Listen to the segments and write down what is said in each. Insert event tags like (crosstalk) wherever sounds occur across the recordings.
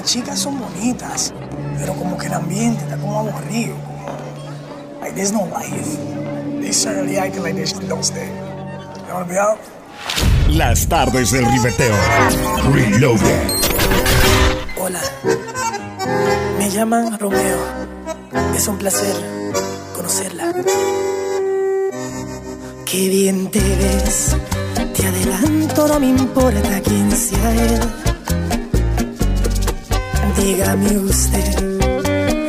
Las chicas son bonitas, pero como que el ambiente está como aburrido. Como, like, there's no life. They certainly acting like they don't stay. ¿Me han olvidado? Las tardes del ribeteo. Reloaded. Hola. Me llaman Romeo. Es un placer conocerla. Qué bien te ves. Te adelanto, no me importa quién sea él. Dígame usted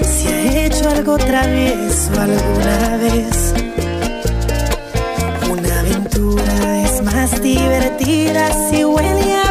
si ha hecho algo travieso alguna vez. Una aventura es más divertida si huele a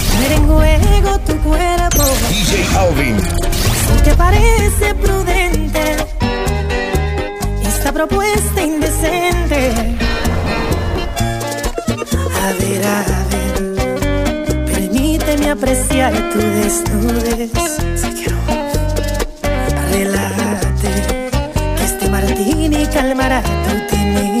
Poner en juego tu cuerpo. DJ Alvin. Si te parece prudente esta propuesta indecente. A ver, a ver, permíteme apreciar tu desnudez. Si quiero, relájate, que este martini calmará tu timidez.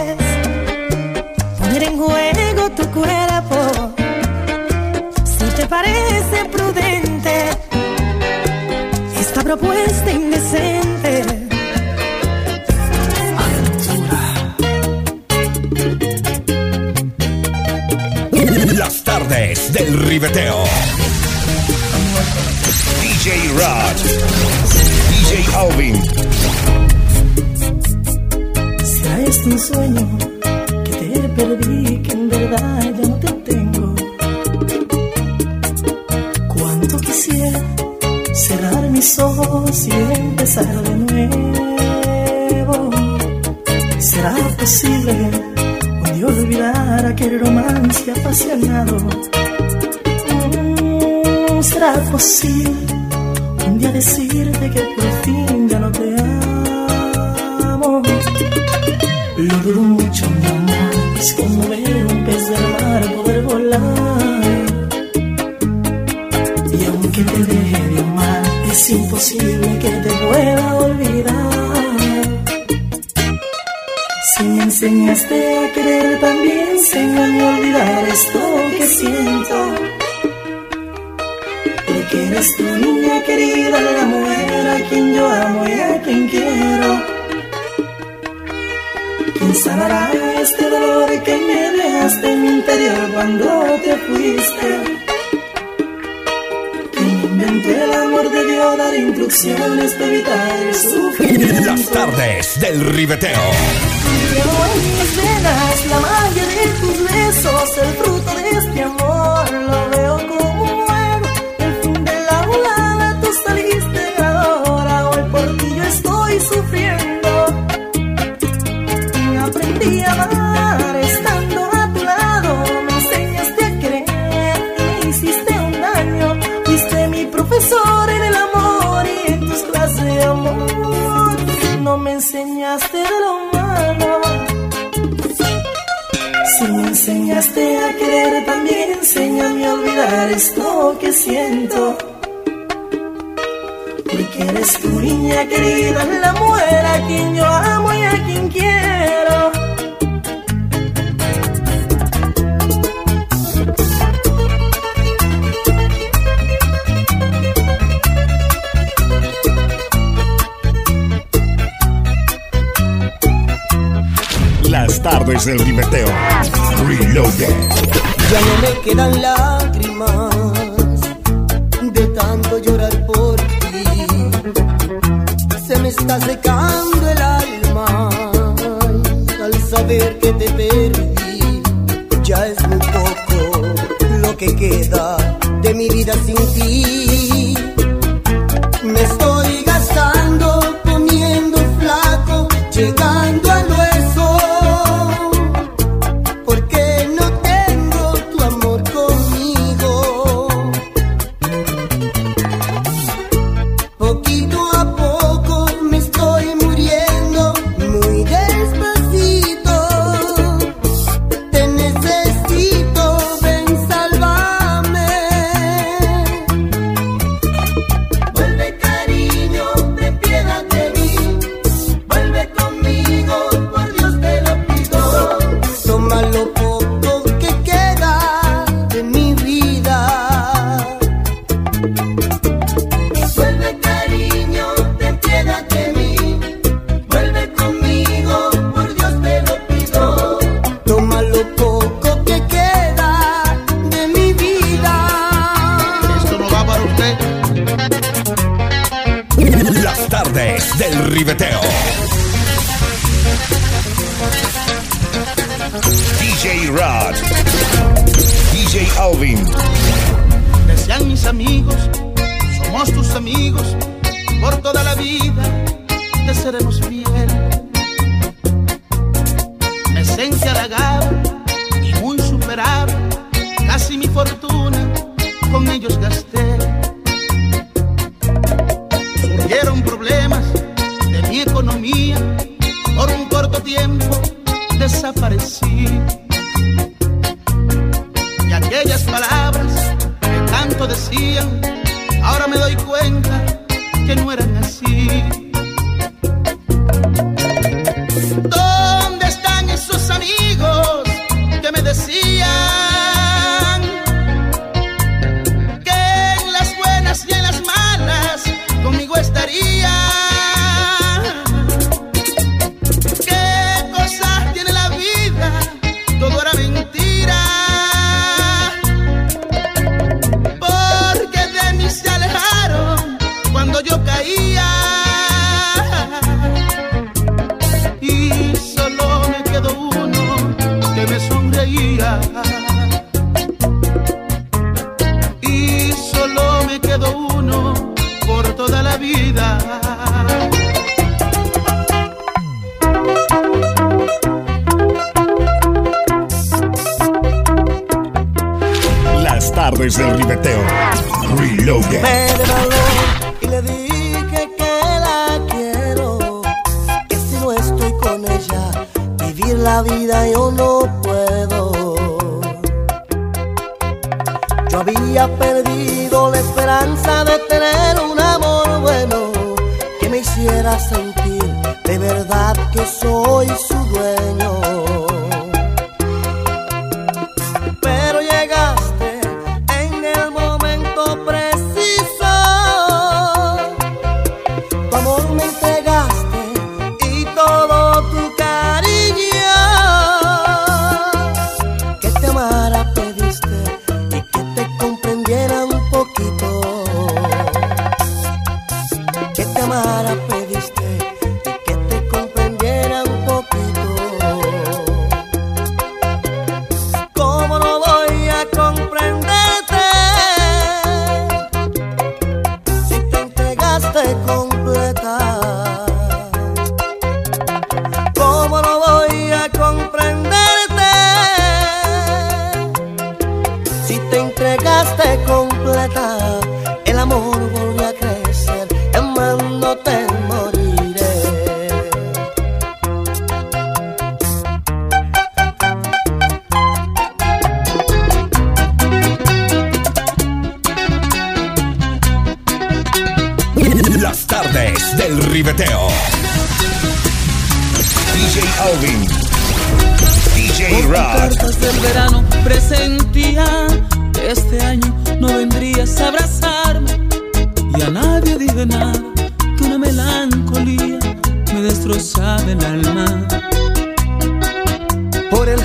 Cuerpo si te parece prudente esta propuesta indecente. Las tardes del ribeteo. DJ Rod. DJ Alvin. ¿Será este un sueño que te perdí, que en verdad ya no te tengo? Cuánto quisiera cerrar mis ojos y empezar de nuevo. ¿Será posible un día olvidar aquel romance apasionado? Mm, ¿Será posible un día decirte que por fin ya no te amo? Lo dudo mucho, mi amor, es como es imposible que te pueda olvidar. Si me enseñaste a querer, también enséñame a olvidar esto que siento. Porque eres tu niña querida, la mujer a quien yo amo y a quien quiero. ¿Quién sanará este dolor que me dejaste en mi interior cuando te fuiste? Debió dar instrucciones para evitar el sufrimiento? Las tardes del ribeteo. Llevo en mis venas la magia de tus besos, el fruto de este amor. negar esto que siento. Porque eres tu niña querida, la mujer a quien yo amo y a quien quiero. Las tardes del ribeteo. Reloaded. Ya no me quedan las puedo llorar por ti. Se me está secando el alma al saber que te perdí. Ya es muy poco lo que queda de mi vida sin ti. mis amigos, somos tus amigos, por toda la vida te seremos fiel. Me sentí halagado y muy superado, casi mi fortuna con ellos gasté. Surgieron problemas de mi economía por un corto tiempo Y solo me quedó uno por toda la vida. Las tardes del ribeteo. Reloaded. amar a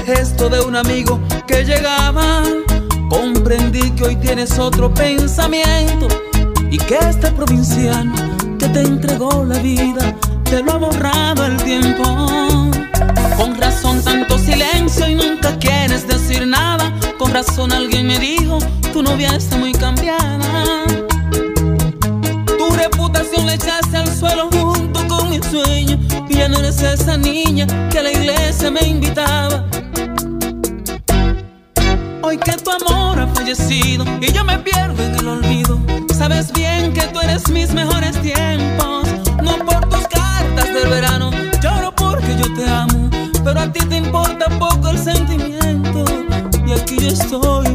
gesto de un amigo que llegaba. Comprendí que hoy tienes otro pensamiento y que este provinciano que te entregó la vida te lo ha borrado el tiempo. Con razón tanto silencio y nunca quieres decir nada. Con razón alguien me dijo, tu novia está muy cambiada. Tu reputación le echaste al suelo junto con mi sueño. Y ya no eres esa niña que a la iglesia me invitaba. Hoy que tu amor ha fallecido y yo me pierdo en el olvido. Sabes bien que tú eres mis mejores tiempos. No por tus cartas del verano, lloro porque yo te amo. Pero a ti te importa poco el sentimiento. Y aquí yo estoy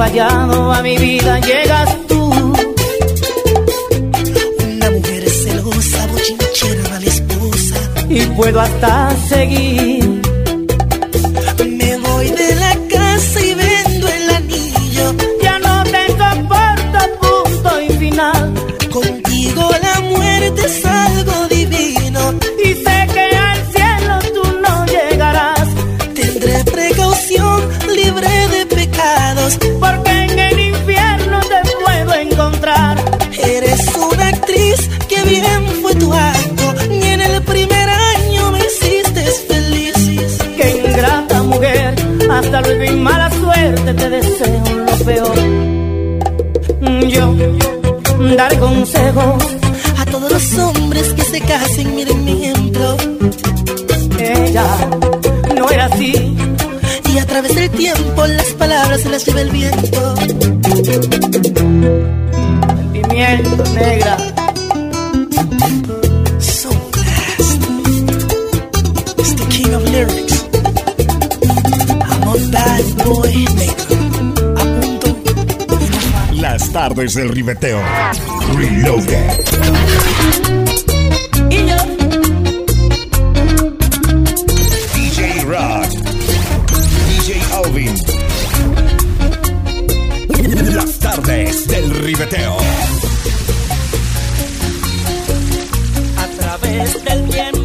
fallado. A mi vida llegas tú. Una mujer celosa, bochinchera, mala esposa. Y puedo hasta seguir. dar consejos a todos los hombres que se casen, miren mi ejemplo. Ella no era así. Y a través del tiempo las palabras se las lleva el viento. Sentimiento negra. tardes del ribeteo. Reloaded. Las tardes del ribeteo. A través del tiempo.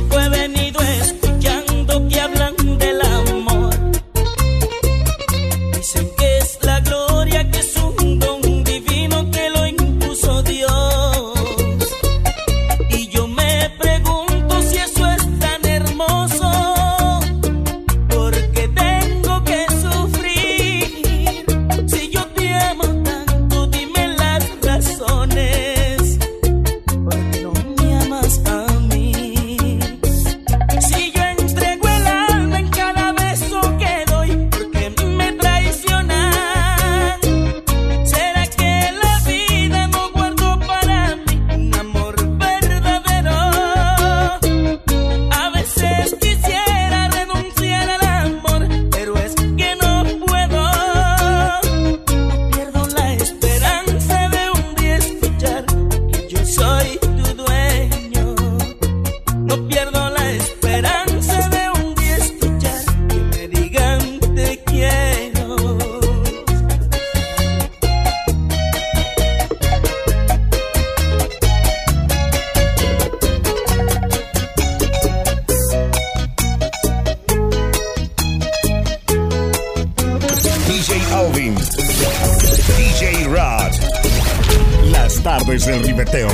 es el ribeteo.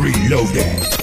Reloaded.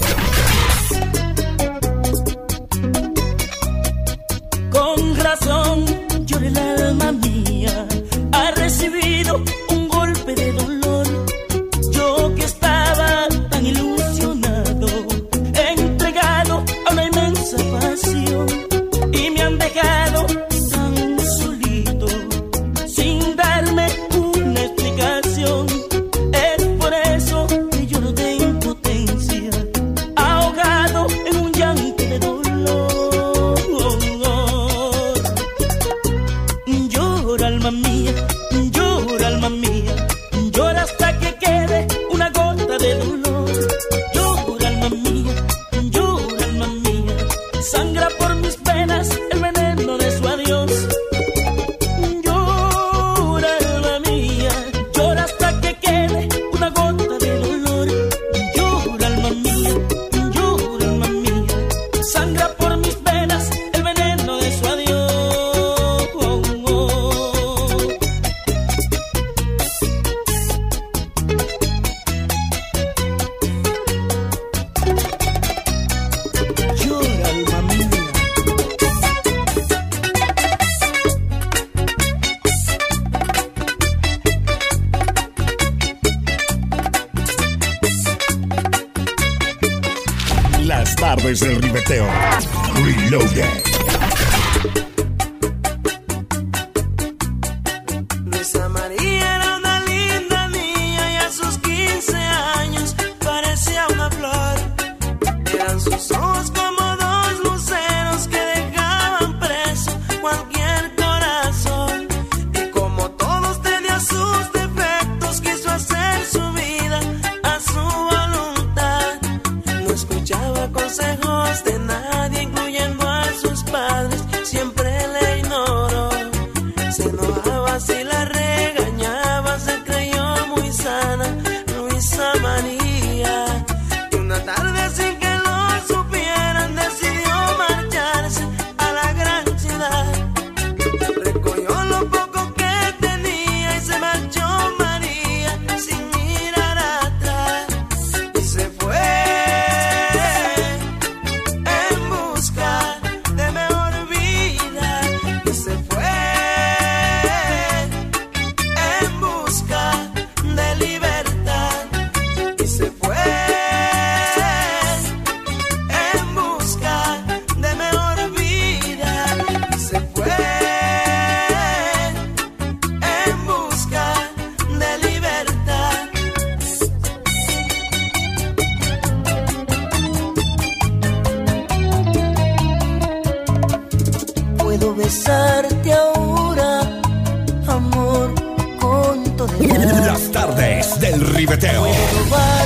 away.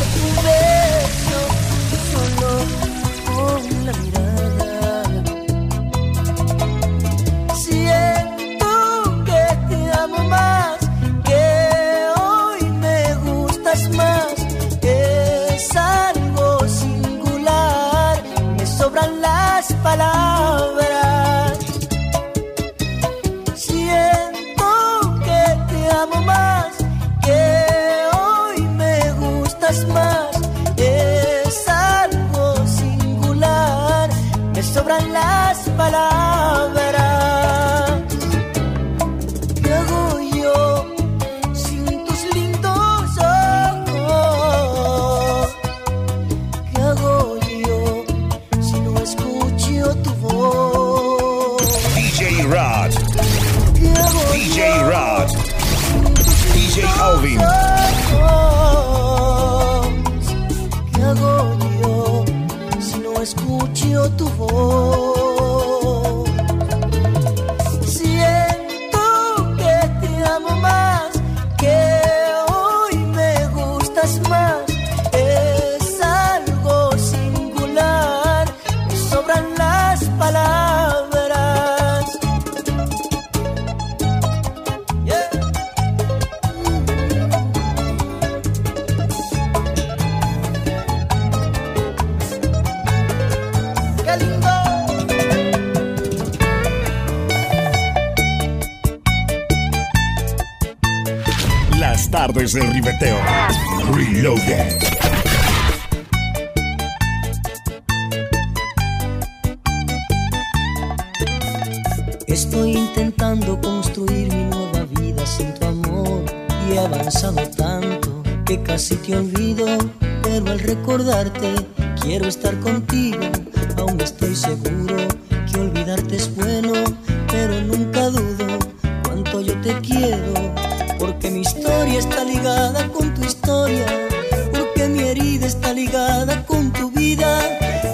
con tu vida.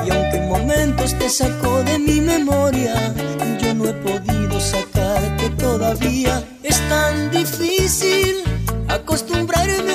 Y aunque momentos te sacó de mi memoria, yo no he podido sacarte todavía. Es tan difícil acostumbrarme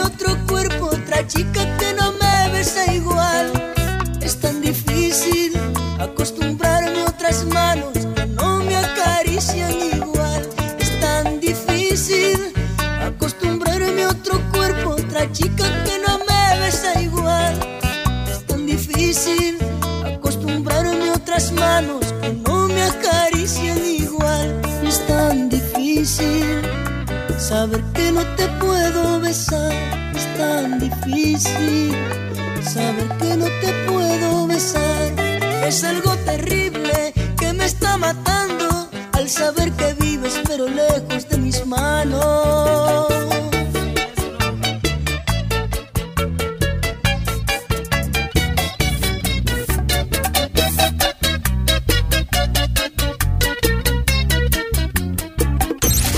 es tan difícil. Saber que no te puedo besar es algo terrible que me está matando al saber que vives pero lejos de mis manos.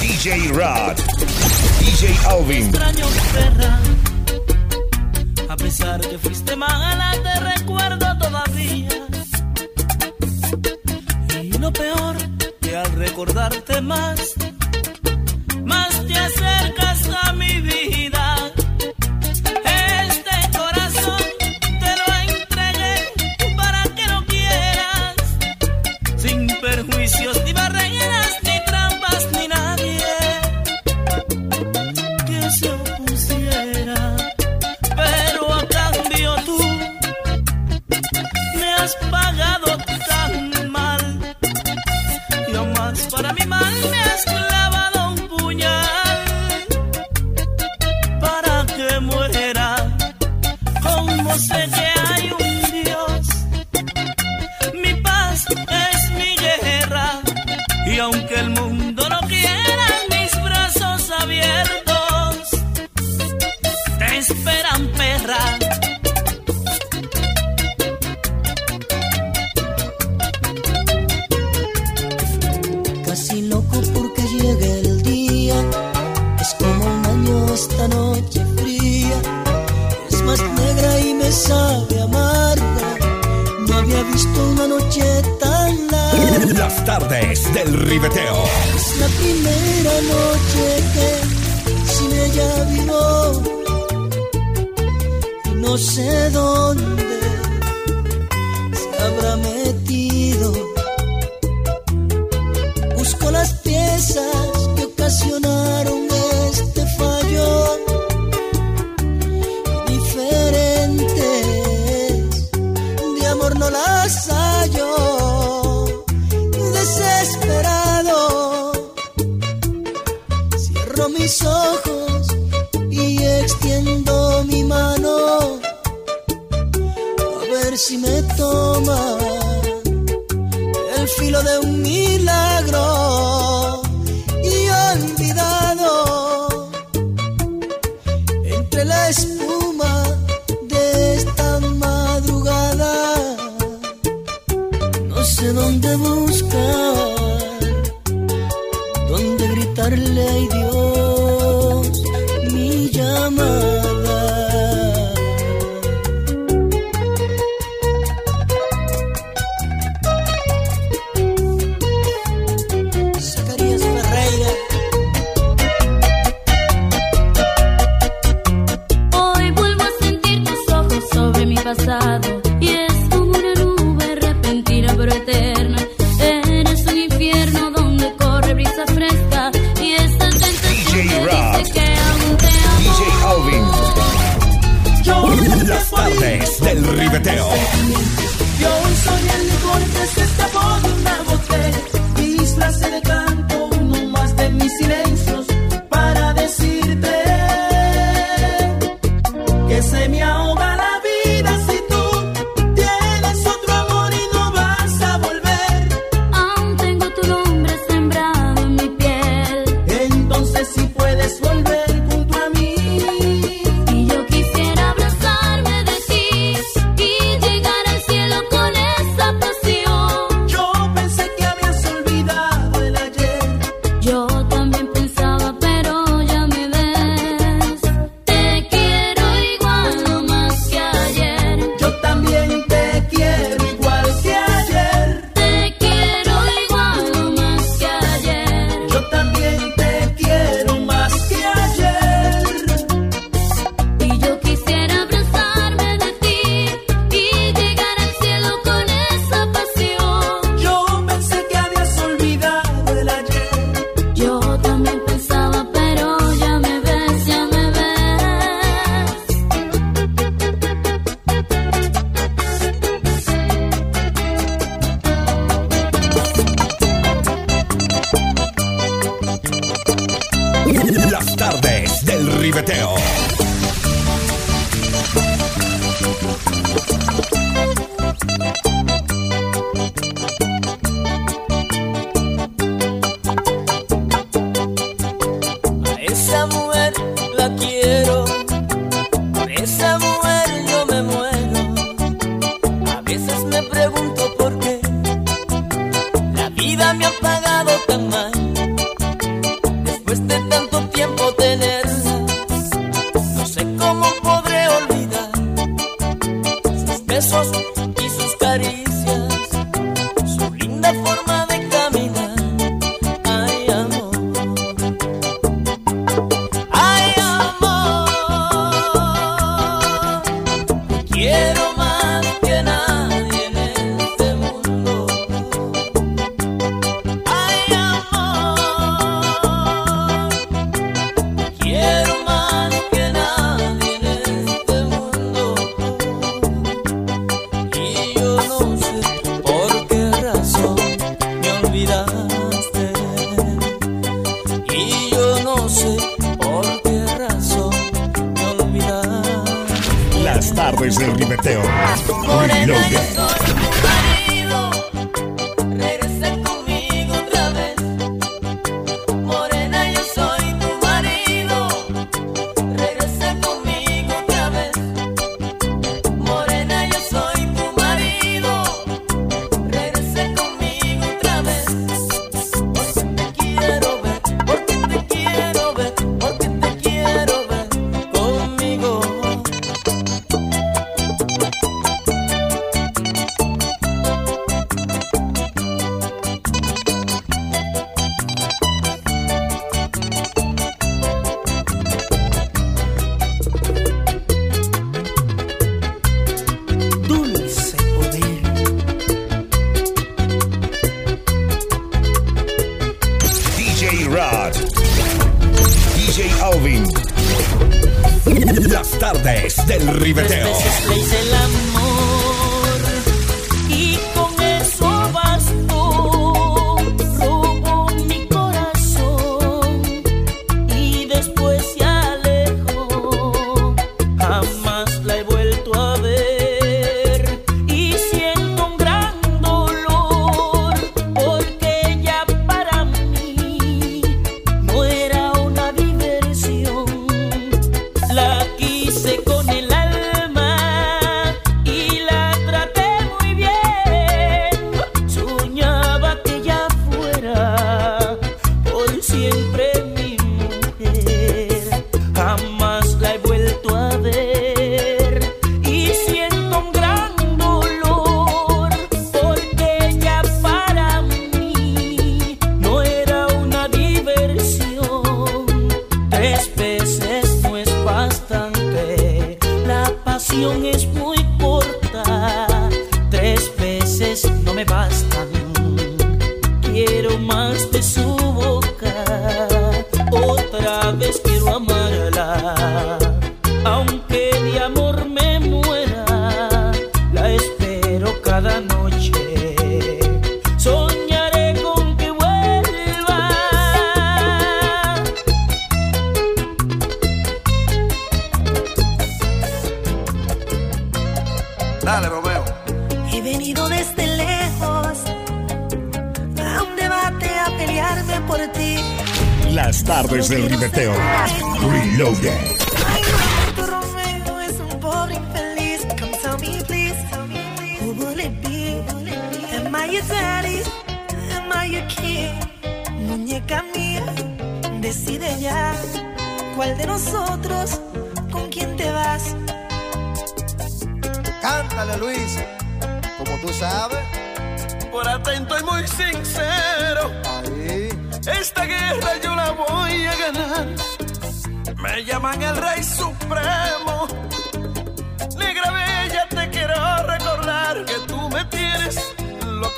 DJ Rod. DJ Alvin. Extraño perra, a pesar que fuiste mala, te recuerdo todavía. Y lo peor, que al recordarte más, más te acercas. El Ribeteo. Es la primera noche que sin ella vivo. No sé dónde se habrá metido entre la tardes del ribeteo. Reloaded. this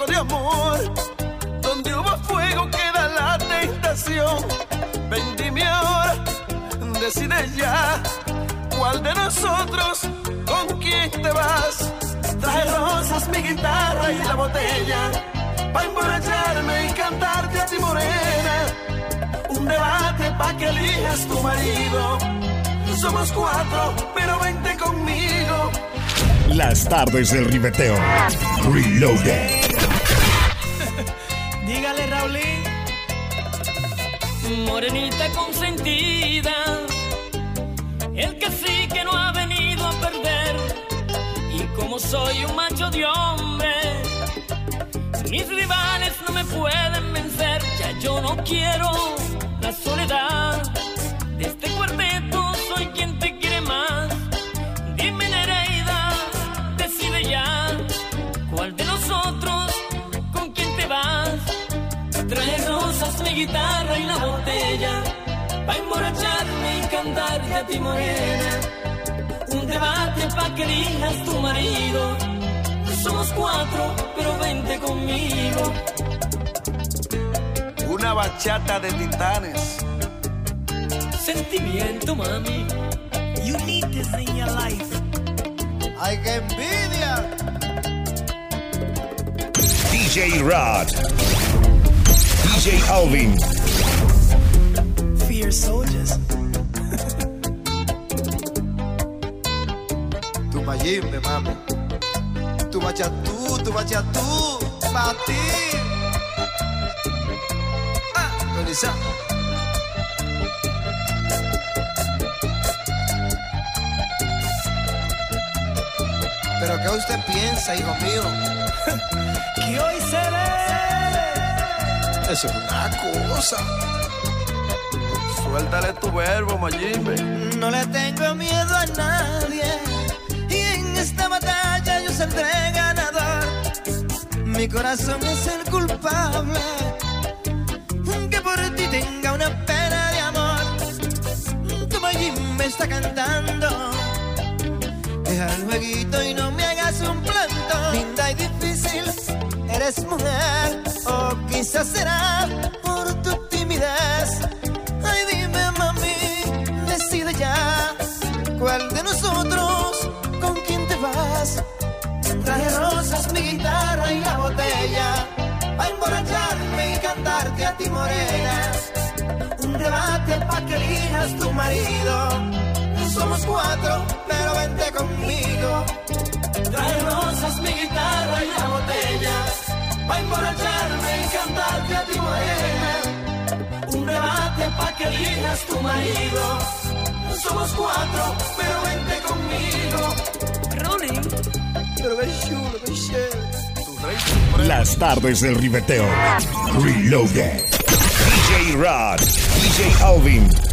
de amor. Donde hubo fuego queda la tentación. Ven, dime ahora, decide ya. ¿Cuál de nosotros con quién te vas? Trae rosas, mi guitarra y la botella. Pa' emborracharme y cantarte a ti morena. Un debate pa' que elijas tu marido. Somos cuatro, pero vente conmigo. Las tardes del ribeteo. Reloaded. Morenita consentida, el que sí que no ha venido a perder. Y como soy un macho de hombre, mis rivales no me pueden vencer. Ya yo no quiero la soledad y la botella Pa' emborracharme y cantarte a ti morena Un debate pa' que elijas tu marido Somos cuatro, pero vente conmigo Una bachata de titanes. Sentimiento, mami You need this in your life. ¡Ay, qué envidia! DJ Rod. DJ Alvin. Soldiers. Tu mayimbe, mami. Tu bachatú, tu bachatú. Pa' ti. Ah. ¿Pero qué usted piensa, hijo mío? (laughs) Que hoy seré. Eso es una cosa. Suéltale tu verbo, Mayimbe. No le tengo miedo a nadie y en esta batalla yo saldré ganador. Mi corazón es el culpable que por ti tenga una pena de amor. Tu Mayim me está cantando. Deja el jueguito y no me hagas un planto. Linda y difícil, eres mujer o quizás será cantarte a ti morena. Un debate pa' que elijas tu marido. Somos cuatro, pero vente conmigo. Trae rosas, mi guitarra y la botella. Pa' emborracharme y cantarte a ti morena. Un debate pa' que elijas tu marido. Somos cuatro, pero vente conmigo. Pero ven chulo, ven chévere. Las tardes del ribeteo. Reloaded. DJ Rod. DJ Alvin.